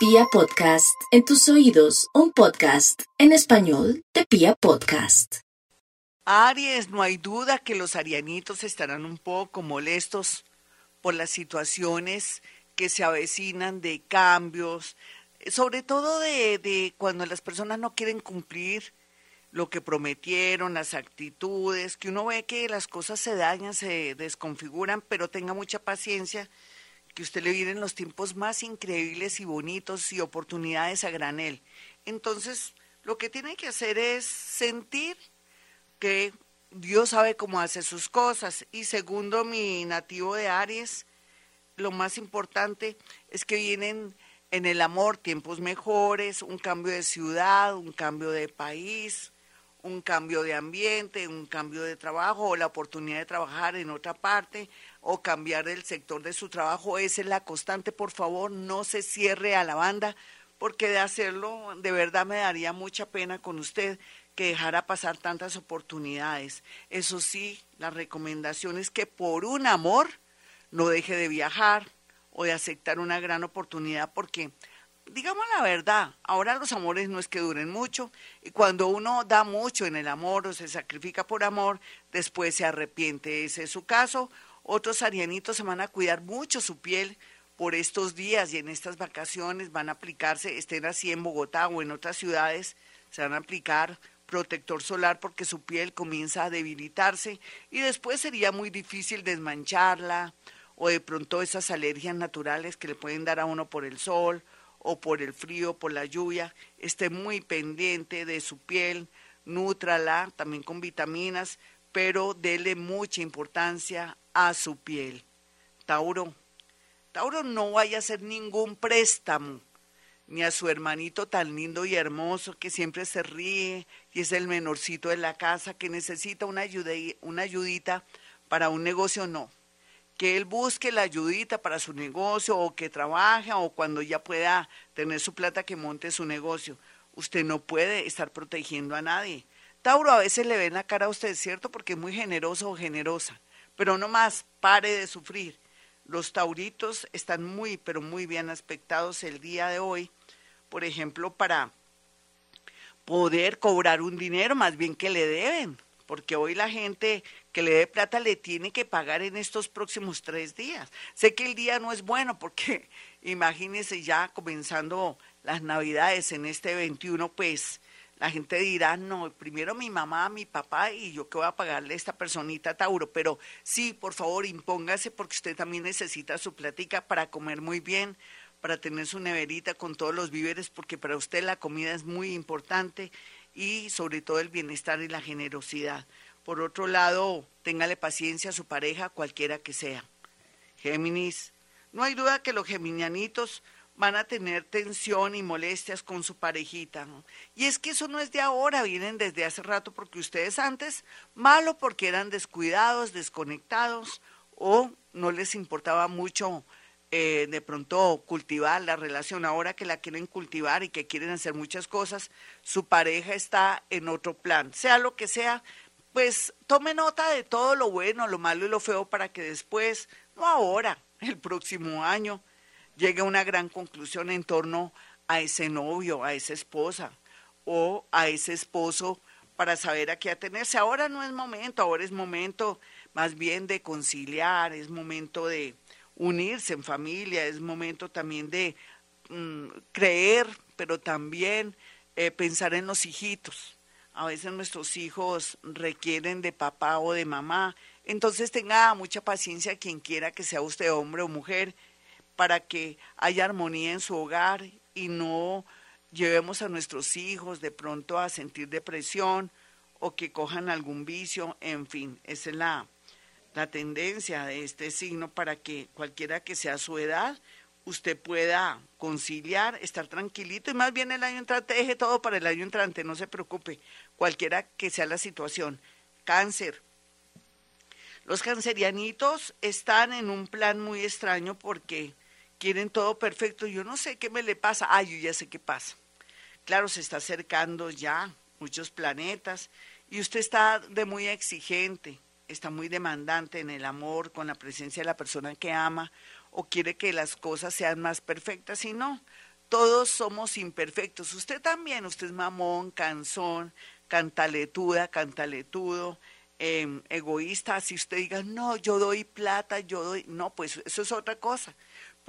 Pia Podcast, en tus oídos, un podcast en español de Pia Podcast. Aries, no hay duda que los arianitos estarán un poco molestos por las situaciones que se avecinan de cambios, sobre todo de, de cuando las personas no quieren cumplir lo que prometieron, las actitudes, que uno ve que las cosas se dañan, se desconfiguran, pero tenga mucha paciencia, que usted le vienen los tiempos más increíbles y bonitos y oportunidades a granel. Entonces, lo que tiene que hacer es sentir que Dios sabe cómo hace sus cosas. Y segundo, mi nativo de Aries, lo más importante es que vienen en el amor tiempos mejores, un cambio de ciudad, un cambio de país, un cambio de ambiente, un cambio de trabajo o la oportunidad de trabajar en otra parte o cambiar el sector de su trabajo. Esa es la constante, por favor, no se cierre a la banda, porque de hacerlo de verdad me daría mucha pena con usted que dejara pasar tantas oportunidades. Eso sí, la recomendación es que por un amor no deje de viajar o de aceptar una gran oportunidad, porque digamos la verdad, ahora los amores no es que duren mucho y cuando uno da mucho en el amor o se sacrifica por amor, después se arrepiente. Ese es su caso. Otros arianitos se van a cuidar mucho su piel por estos días y en estas vacaciones van a aplicarse, estén así en Bogotá o en otras ciudades, se van a aplicar protector solar porque su piel comienza a debilitarse y después sería muy difícil desmancharla o de pronto esas alergias naturales que le pueden dar a uno por el sol o por el frío, por la lluvia, esté muy pendiente de su piel, nútrala también con vitaminas, pero dele mucha importancia a su piel. Tauro, Tauro no vaya a hacer ningún préstamo, ni a su hermanito tan lindo y hermoso que siempre se ríe y es el menorcito de la casa que necesita una, una ayudita para un negocio, no que él busque la ayudita para su negocio o que trabaje o cuando ya pueda tener su plata que monte su negocio. Usted no puede estar protegiendo a nadie. Tauro a veces le ven la cara a usted, ¿cierto? Porque es muy generoso o generosa. Pero no más, pare de sufrir. Los tauritos están muy, pero muy bien aspectados el día de hoy. Por ejemplo, para poder cobrar un dinero, más bien que le deben porque hoy la gente que le dé plata le tiene que pagar en estos próximos tres días. Sé que el día no es bueno porque imagínense ya comenzando las navidades en este 21, pues la gente dirá, no, primero mi mamá, mi papá y yo que voy a pagarle a esta personita Tauro, pero sí, por favor, impóngase porque usted también necesita su platica para comer muy bien, para tener su neverita con todos los víveres, porque para usted la comida es muy importante y sobre todo el bienestar y la generosidad. Por otro lado, téngale paciencia a su pareja, cualquiera que sea. Géminis, no hay duda que los geminianitos van a tener tensión y molestias con su parejita. Y es que eso no es de ahora, vienen desde hace rato porque ustedes antes, malo porque eran descuidados, desconectados o no les importaba mucho eh, de pronto cultivar la relación, ahora que la quieren cultivar y que quieren hacer muchas cosas, su pareja está en otro plan, sea lo que sea, pues tome nota de todo lo bueno, lo malo y lo feo para que después, no ahora, el próximo año, llegue a una gran conclusión en torno a ese novio, a esa esposa o a ese esposo para saber a qué atenerse. Ahora no es momento, ahora es momento más bien de conciliar, es momento de, unirse en familia, es momento también de mm, creer, pero también eh, pensar en los hijitos. A veces nuestros hijos requieren de papá o de mamá, entonces tenga mucha paciencia quien quiera que sea usted hombre o mujer para que haya armonía en su hogar y no llevemos a nuestros hijos de pronto a sentir depresión o que cojan algún vicio, en fin, esa es la, la tendencia de este signo para que cualquiera que sea su edad, usted pueda conciliar, estar tranquilito y más bien el año entrante, deje todo para el año entrante, no se preocupe, cualquiera que sea la situación. Cáncer. Los cancerianitos están en un plan muy extraño porque quieren todo perfecto. Yo no sé qué me le pasa. Ah, yo ya sé qué pasa. Claro, se está acercando ya muchos planetas y usted está de muy exigente está muy demandante en el amor, con la presencia de la persona que ama, o quiere que las cosas sean más perfectas, y no, todos somos imperfectos. Usted también, usted es mamón, cansón, cantaletuda, cantaletudo, em, egoísta. Si usted diga, no, yo doy plata, yo doy. No, pues eso es otra cosa.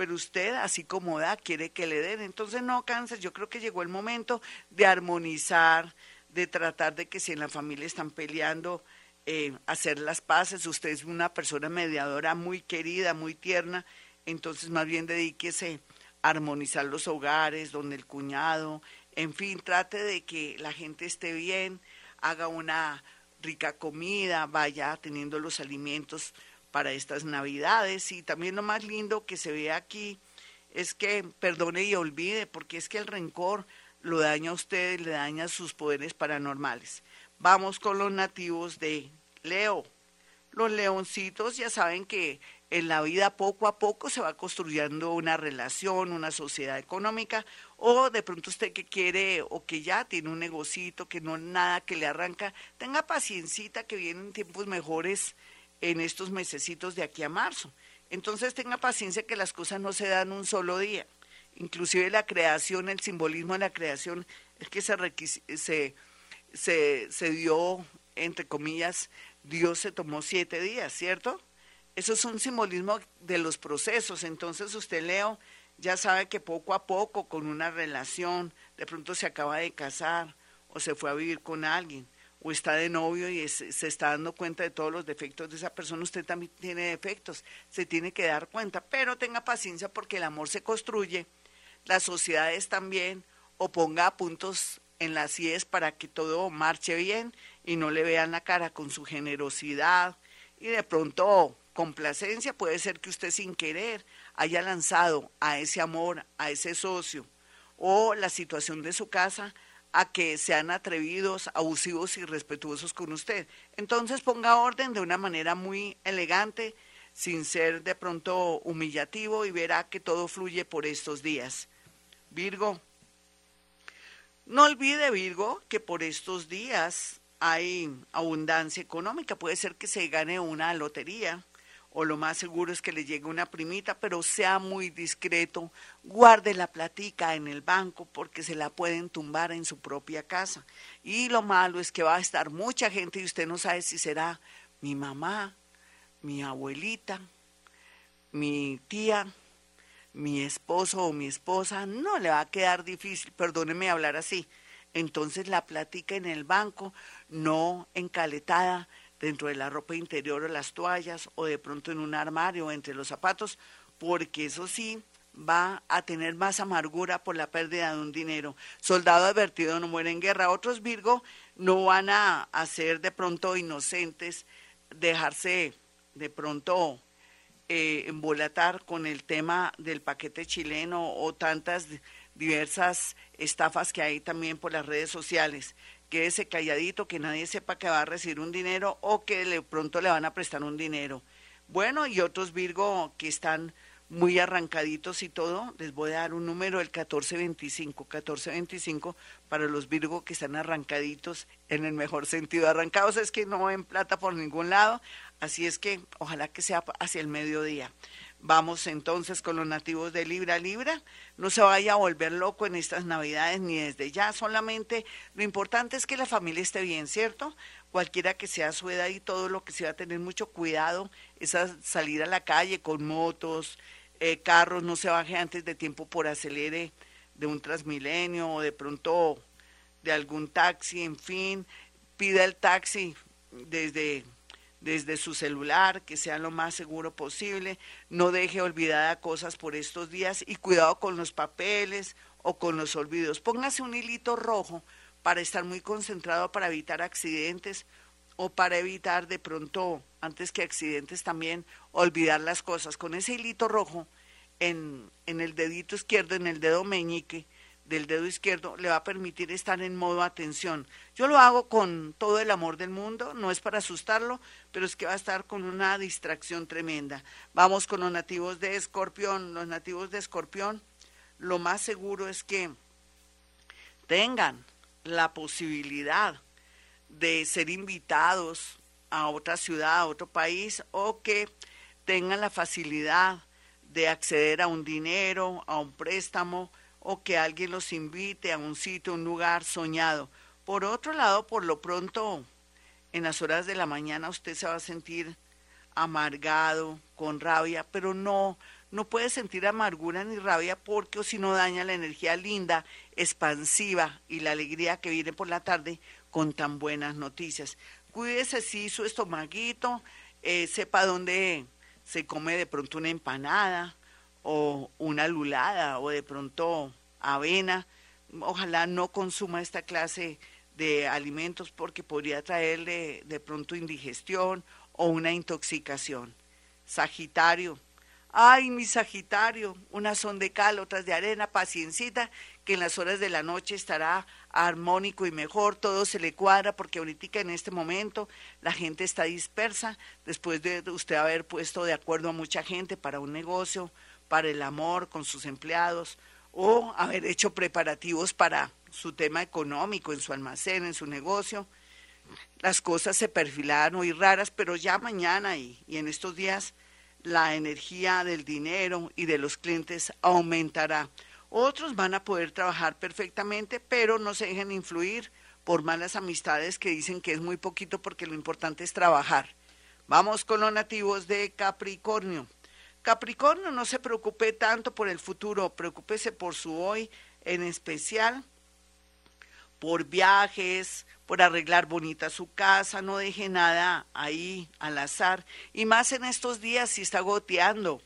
Pero usted, así como da, quiere que le den. Entonces, no canses. Yo creo que llegó el momento de armonizar, de tratar de que si en la familia están peleando, eh, hacer las paces. Usted es una persona mediadora muy querida, muy tierna. Entonces, más bien dedíquese armonizar los hogares, donde el cuñado, en fin, trate de que la gente esté bien, haga una rica comida, vaya teniendo los alimentos para estas navidades y también lo más lindo que se ve aquí es que perdone y olvide, porque es que el rencor lo daña a usted, le daña sus poderes paranormales. Vamos con los nativos de Leo. Los leoncitos ya saben que en la vida poco a poco se va construyendo una relación, una sociedad económica, o de pronto usted que quiere o que ya tiene un negocito, que no nada que le arranca, tenga paciencita que vienen tiempos mejores en estos mesecitos de aquí a marzo. Entonces tenga paciencia que las cosas no se dan un solo día. Inclusive la creación, el simbolismo de la creación es que se, se, se, se dio, entre comillas, Dios se tomó siete días, ¿cierto? Eso es un simbolismo de los procesos. Entonces usted, Leo, ya sabe que poco a poco, con una relación, de pronto se acaba de casar o se fue a vivir con alguien o está de novio y se está dando cuenta de todos los defectos de esa persona, usted también tiene defectos, se tiene que dar cuenta, pero tenga paciencia porque el amor se construye, las sociedades también, o ponga puntos en las IES para que todo marche bien y no le vean la cara con su generosidad y de pronto complacencia, puede ser que usted sin querer haya lanzado a ese amor, a ese socio o la situación de su casa a que sean atrevidos, abusivos y respetuosos con usted. Entonces ponga orden de una manera muy elegante, sin ser de pronto humillativo y verá que todo fluye por estos días. Virgo, no olvide Virgo que por estos días hay abundancia económica, puede ser que se gane una lotería o lo más seguro es que le llegue una primita, pero sea muy discreto, guarde la platica en el banco porque se la pueden tumbar en su propia casa. Y lo malo es que va a estar mucha gente y usted no sabe si será mi mamá, mi abuelita, mi tía, mi esposo o mi esposa, no le va a quedar difícil, perdóneme hablar así. Entonces la platica en el banco, no encaletada, dentro de la ropa interior o las toallas o de pronto en un armario o entre los zapatos, porque eso sí va a tener más amargura por la pérdida de un dinero. Soldado advertido no muere en guerra. Otros Virgo no van a, ser de pronto inocentes, dejarse de pronto eh, embolatar con el tema del paquete chileno o tantas diversas estafas que hay también por las redes sociales quédese calladito, que nadie sepa que va a recibir un dinero o que de pronto le van a prestar un dinero. Bueno, y otros Virgo que están muy arrancaditos y todo, les voy a dar un número, el 1425, 1425 para los Virgo que están arrancaditos en el mejor sentido. Arrancados es que no ven plata por ningún lado, así es que ojalá que sea hacia el mediodía. Vamos entonces con los nativos de Libra Libra. No se vaya a volver loco en estas Navidades ni desde ya. Solamente lo importante es que la familia esté bien, ¿cierto? Cualquiera que sea su edad y todo lo que se va a tener mucho cuidado es salir a la calle con motos, eh, carros, no se baje antes de tiempo por acelere de un transmilenio o de pronto de algún taxi, en fin, pida el taxi desde desde su celular, que sea lo más seguro posible, no deje olvidada cosas por estos días y cuidado con los papeles o con los olvidos. Póngase un hilito rojo para estar muy concentrado para evitar accidentes o para evitar de pronto, antes que accidentes también, olvidar las cosas. Con ese hilito rojo en, en el dedito izquierdo, en el dedo meñique, del dedo izquierdo le va a permitir estar en modo atención. Yo lo hago con todo el amor del mundo, no es para asustarlo, pero es que va a estar con una distracción tremenda. Vamos con los nativos de Escorpión. Los nativos de Escorpión, lo más seguro es que tengan la posibilidad de ser invitados a otra ciudad, a otro país, o que tengan la facilidad de acceder a un dinero, a un préstamo, o que alguien los invite a un sitio, un lugar soñado. Por otro lado, por lo pronto, en las horas de la mañana usted se va a sentir amargado, con rabia, pero no, no puede sentir amargura ni rabia porque o si no daña la energía linda, expansiva y la alegría que viene por la tarde con tan buenas noticias. Cuídese si su estomaguito, eh, sepa dónde se come de pronto una empanada o una lulada o de pronto avena. Ojalá no consuma esta clase de alimentos porque podría traerle de pronto indigestión o una intoxicación. Sagitario, Ay, mi Sagitario, unas son de cal, otras de arena, paciencita, que en las horas de la noche estará armónico y mejor, todo se le cuadra, porque ahorita en este momento la gente está dispersa, después de usted haber puesto de acuerdo a mucha gente para un negocio, para el amor con sus empleados, o haber hecho preparativos para su tema económico en su almacén, en su negocio. Las cosas se perfilaron muy raras, pero ya mañana y en estos días la energía del dinero y de los clientes aumentará. Otros van a poder trabajar perfectamente, pero no se dejen influir por malas amistades que dicen que es muy poquito porque lo importante es trabajar. Vamos con los nativos de Capricornio. Capricornio, no se preocupe tanto por el futuro, preocúpese por su hoy, en especial por viajes, por arreglar bonita su casa, no deje nada ahí al azar. Y más en estos días si está goteando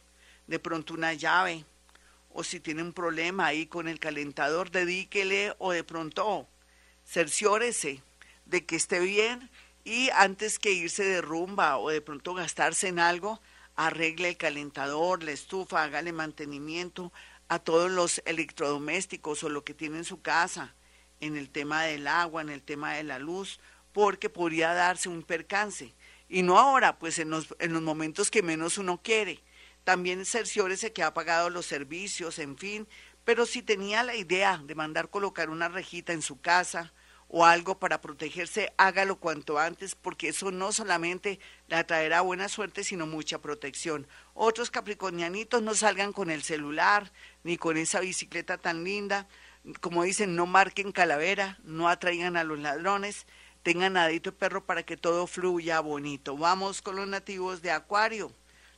de pronto una llave o si tiene un problema ahí con el calentador, dedíquele o de pronto cerciórese de que esté bien y antes que irse de rumba o de pronto gastarse en algo, arregle el calentador, la estufa, hágale mantenimiento a todos los electrodomésticos o lo que tiene en su casa en el tema del agua, en el tema de la luz, porque podría darse un percance. Y no ahora, pues en los, en los momentos que menos uno quiere. También cerciórese que ha pagado los servicios, en fin, pero si tenía la idea de mandar colocar una rejita en su casa o algo para protegerse, hágalo cuanto antes, porque eso no solamente le traerá buena suerte, sino mucha protección. Otros capricornianitos no salgan con el celular, ni con esa bicicleta tan linda, como dicen, no marquen calavera, no atraigan a los ladrones, tengan nadito de perro para que todo fluya bonito. Vamos con los nativos de Acuario.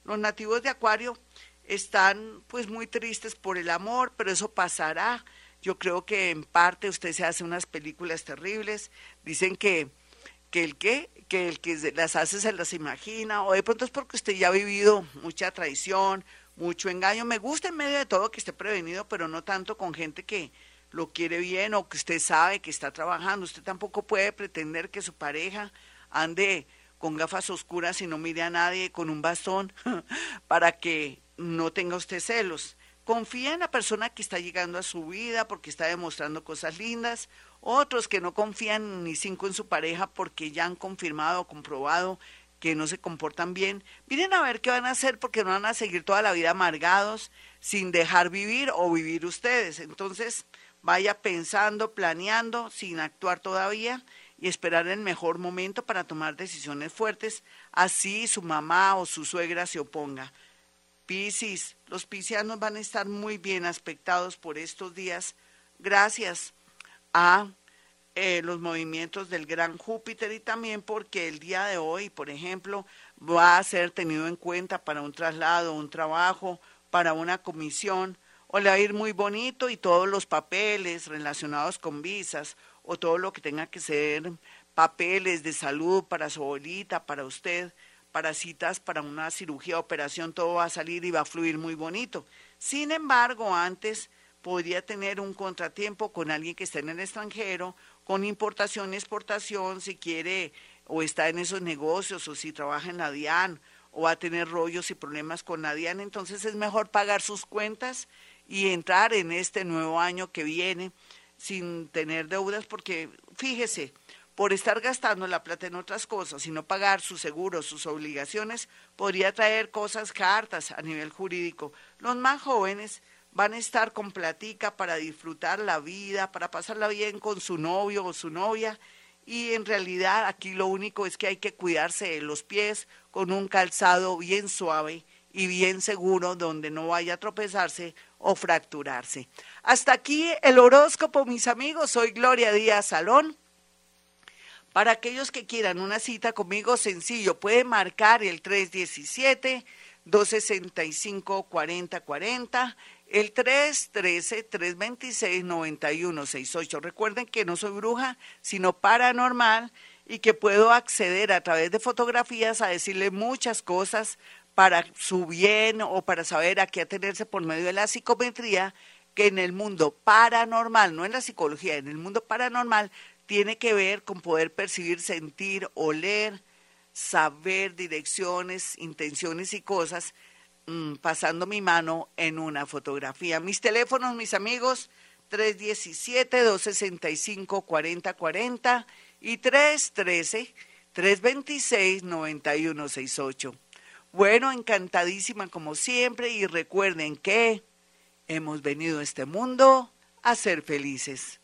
Los nativos de Acuario están pues muy tristes por el amor, pero eso pasará. Yo creo que en parte usted se hace unas películas terribles. Dicen que, que el que, que el que las hace se las imagina, o de pronto es porque usted ya ha vivido mucha traición, mucho engaño. Me gusta en medio de todo que esté prevenido, pero no tanto con gente que, lo quiere bien o que usted sabe que está trabajando. Usted tampoco puede pretender que su pareja ande con gafas oscuras y no mire a nadie con un bastón para que no tenga usted celos. Confía en la persona que está llegando a su vida porque está demostrando cosas lindas. Otros que no confían ni cinco en su pareja porque ya han confirmado o comprobado que no se comportan bien. Miren a ver qué van a hacer porque no van a seguir toda la vida amargados sin dejar vivir o vivir ustedes. Entonces, Vaya pensando, planeando, sin actuar todavía y esperar el mejor momento para tomar decisiones fuertes, así su mamá o su suegra se oponga. Piscis, los piscianos van a estar muy bien aspectados por estos días gracias a eh, los movimientos del gran Júpiter y también porque el día de hoy, por ejemplo, va a ser tenido en cuenta para un traslado, un trabajo, para una comisión, o le va a ir muy bonito y todos los papeles relacionados con visas o todo lo que tenga que ser papeles de salud para su abuelita, para usted, para citas, para una cirugía, operación, todo va a salir y va a fluir muy bonito. Sin embargo, antes podría tener un contratiempo con alguien que esté en el extranjero, con importación exportación, si quiere o está en esos negocios o si trabaja en la DIAN o va a tener rollos y problemas con la DIAN, entonces es mejor pagar sus cuentas y entrar en este nuevo año que viene sin tener deudas, porque fíjese, por estar gastando la plata en otras cosas y no pagar sus seguros, sus obligaciones, podría traer cosas cartas a nivel jurídico. Los más jóvenes van a estar con platica para disfrutar la vida, para pasarla bien con su novio o su novia. Y en realidad aquí lo único es que hay que cuidarse de los pies con un calzado bien suave y bien seguro donde no vaya a tropezarse o fracturarse. Hasta aquí el horóscopo, mis amigos. Soy Gloria Díaz Salón. Para aquellos que quieran una cita conmigo, sencillo, puede marcar el 317-265-4040, el 313-326-9168. Recuerden que no soy bruja, sino paranormal y que puedo acceder a través de fotografías a decirle muchas cosas para su bien o para saber a qué atenerse por medio de la psicometría, que en el mundo paranormal, no en la psicología, en el mundo paranormal, tiene que ver con poder percibir, sentir, oler, saber direcciones, intenciones y cosas, mm, pasando mi mano en una fotografía. Mis teléfonos, mis amigos, 317-265-4040 y 313-326-9168. Bueno, encantadísima como siempre y recuerden que hemos venido a este mundo a ser felices.